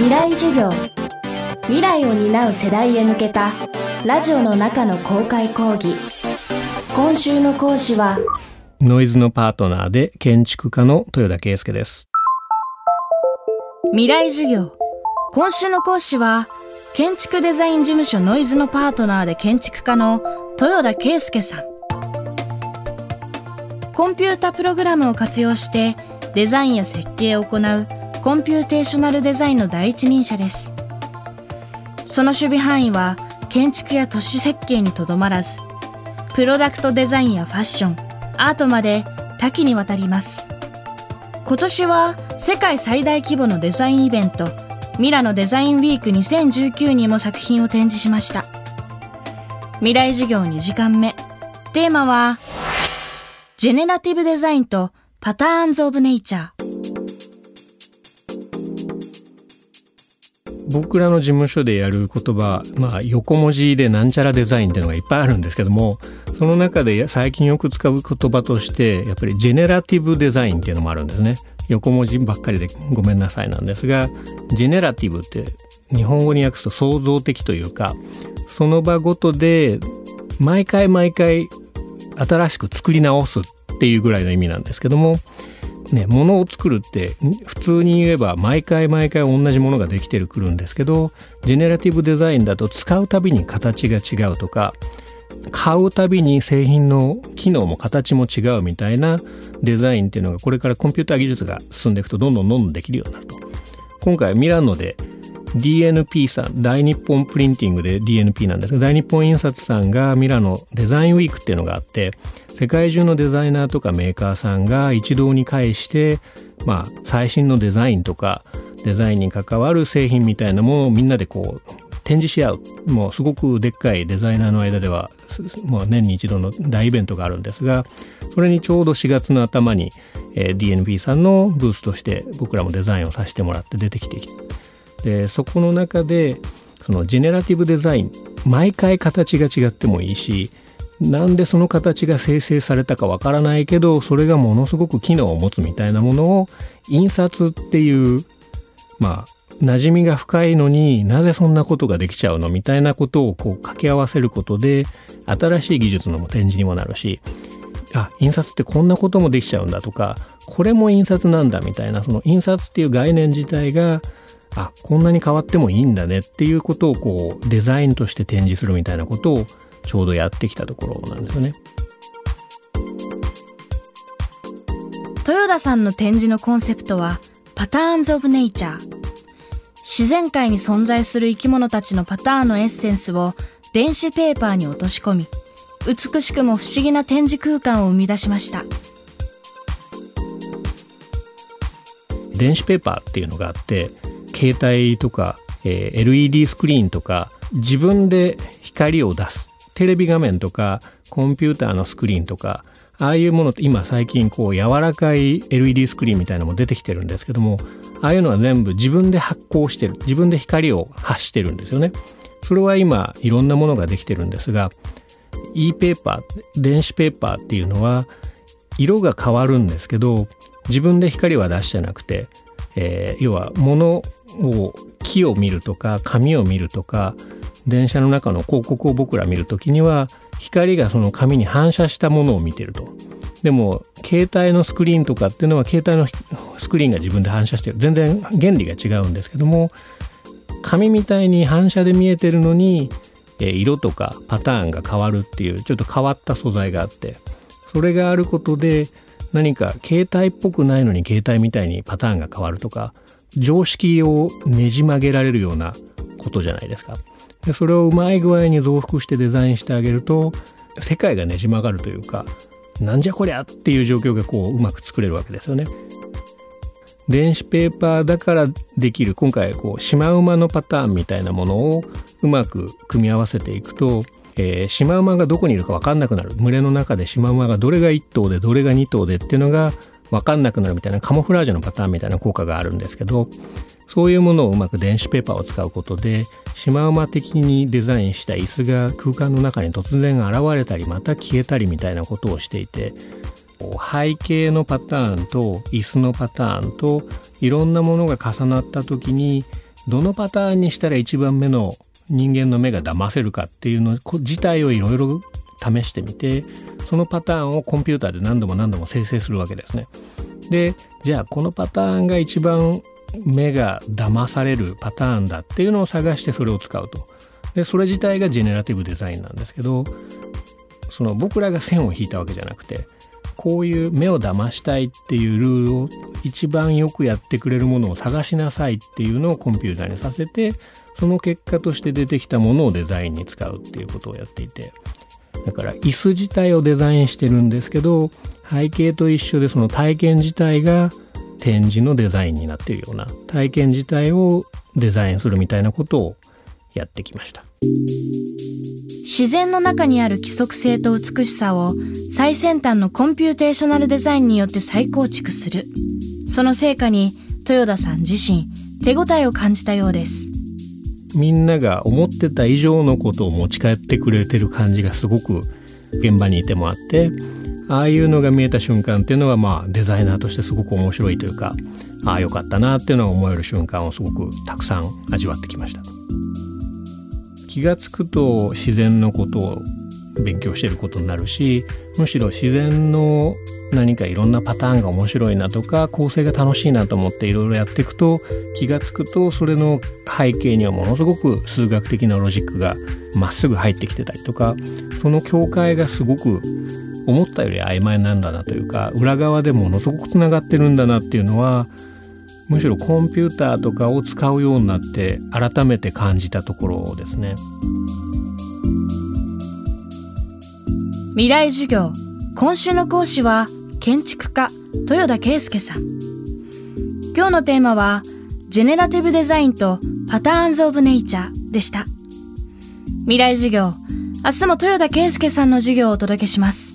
未来授業。未来を担う世代へ向けたラジオの中の公開講義。今週の講師はノイズのパートナーで建築家の豊田圭介です。未来授業。今週の講師は建築デザイン事務所ノイズのパートナーで建築家の豊田圭介さん。コンピュータプログラムを活用してデザインや設計を行うコンピューテーショナルデザインの第一人者です。その守備範囲は建築や都市設計にとどまらずプロダクトデザインやファッションアートまで多岐にわたります。今年は世界最大規模のデザインイベントミラノデザインウィーク2019にも作品を展示しました。未来授業2時間目。テーマはジェネラティブデザインとパターンズ・オブ・ネイチャー。僕らの事務所でやる言葉、まあ、横文字でなんちゃらデザインっていうのがいっぱいあるんですけどもその中で最近よく使う言葉としてやっぱりジェネラティブデザインっていうのもあるんですね。横文字ばっかりでごめんなさいなんですがジェネラティブって日本語に訳すと創造的というかその場ごとで毎回毎回新しく作り直すっていうぐらいの意味なんですけどもね、ものを作るって普通に言えば毎回毎回同じものができてくるんですけどジェネラティブデザインだと使うたびに形が違うとか買うたびに製品の機能も形も違うみたいなデザインっていうのがこれからコンピューター技術が進んでいくとどんどんどんどんできるようになると。今回ミラノで DNP さん大日本プリンティングで DNP なんですが大日本印刷さんがミラノデザインウィークっていうのがあって世界中のデザイナーとかメーカーさんが一堂に会してまあ最新のデザインとかデザインに関わる製品みたいなのをみんなでこう展示し合う。もうすごくでっかいデザイナーの間ではもう年に一度の大イベントがあるんですがそれにちょうど4月の頭に、えー、DNP さんのブースとして僕らもデザインをさせてもらって出てきてでそこの中でそのジェネラティブデザイン毎回形が違ってもいいしなんでその形が生成されたかわからないけどそれがものすごく機能を持つみたいなものを印刷っていうまあ馴染みが深いのになぜそんなことができちゃうのみたいなことをこう掛け合わせることで新しい技術の展示にもなるしあ印刷ってこんなこともできちゃうんだとかこれも印刷なんだみたいなその印刷っていう概念自体があこんなに変わってもいいんだねっていうことをこうデザインとして展示するみたいなことをちょうどやってきたところなんですよね。豊田さんの展示のコンセプトはパターンズ・オブ・ネイチャー自然界に存在する生き物たちのパターンのエッセンスを電子ペーパーに落とし込み美しくも不思議な展示空間を生み出しました電子ペーパーっていうのがあって携帯とか、えー、LED スクリーンとか自分で光を出す。テレビ画面とかコンピューターのスクリーンとかああいうものって今最近こう柔らかい LED スクリーンみたいなのも出てきてるんですけどもああいうのは全部自分で発光してる。自分で光を発してるんですよね。それは今いろんなものができてるんですが e ペーパー電子ペーパーっていうのは色が変わるんですけど自分で光は出してなくて、えー、要は物を木を見るとか紙を見るとか電車の中の広告を僕ら見るときには光がその紙に反射したものを見てると。でも携帯のスクリーンとかっていうのは携帯のスクリーンが自分で反射してる全然原理が違うんですけども紙みたいに反射で見えてるのに色とかパターンが変わるっていうちょっと変わった素材があってそれがあることで何か携帯っぽくないのに携帯みたいにパターンが変わるとか常識をねじ曲げられるようなことじゃないですか。でそれをうまい具合に増幅してデザインしてあげると世界がねじ曲がるというかなんじゃこりゃっていう状況がこううまく作れるわけですよね。電子ペーパーだからできる今回こうシマウマのパターンみたいなものをうまく組み合わせていくと、えー、シマウマがどこにいるか分かんなくなる。群れの中でシマウマがどれが1頭でどれが2頭でっていうのが分かんなくなるみたいなカモフラージュのパターンみたいな効果があるんですけどそういうものをうまく電子ペーパーを使うことでシマウマ的にデザインした椅子が空間の中に突然現れたりまた消えたりみたいなことをしていて背景のパターンと椅子のパターンといろんなものが重なった時にどのパターンにしたら一番目の人間の目が騙せるかっていうの自体をいろいろ試してみてそのパターンをコンピューターで何度も何度も生成するわけですね。でじゃあこのパターンが一番目が騙されるパターンだっていうのを探してそれを使うと。でそれ自体がジェネラティブデザインなんですけどその僕らが線を引いたわけじゃなくてこういう目を騙したいっていうルールを一番よくやってくれるものを探しなさいっていうのをコンピューターにさせてその結果として出てきたものをデザインに使うっていうことをやっていてだから椅子自体をデザインしてるんですけど背景と一緒でその体験自体が展示のデザインになってるような体験自体をデザインするみたいなことをやってきました。自然の中にある規則性と美しさを最先端のコンピューテーショナルデザインによって再構築する。その成果に豊田さん自身手応えを感じたようです。みんなが思ってた以上のことを持ち帰ってくれてる感じがすごく現場にいてもあってああいうのが見えた瞬間っていうのはまあデザイナーとしてすごく面白いというかああよかったなっていうのを思える瞬間をすごくたくさん味わってきました。気が付くと自然のことを勉強してることになるしむしろ自然の何かいろんなパターンが面白いなとか構成が楽しいなと思っていろいろやっていくと気が付くとそれの背景にはものすごく数学的なロジックがまっすぐ入ってきてたりとかその境界がすごく思ったより曖昧なんだなというか裏側でものすごくつながってるんだなっていうのはむしろコンピューターとかを使うようになって改めて感じたところですね。未来授業今週の講師は建築家豊田圭介さん。今日のテーマはジェネラティブデザインとパターンズ・オブ・ネイチャーでした。未来授業明日も豊田圭介さんの授業をお届けします。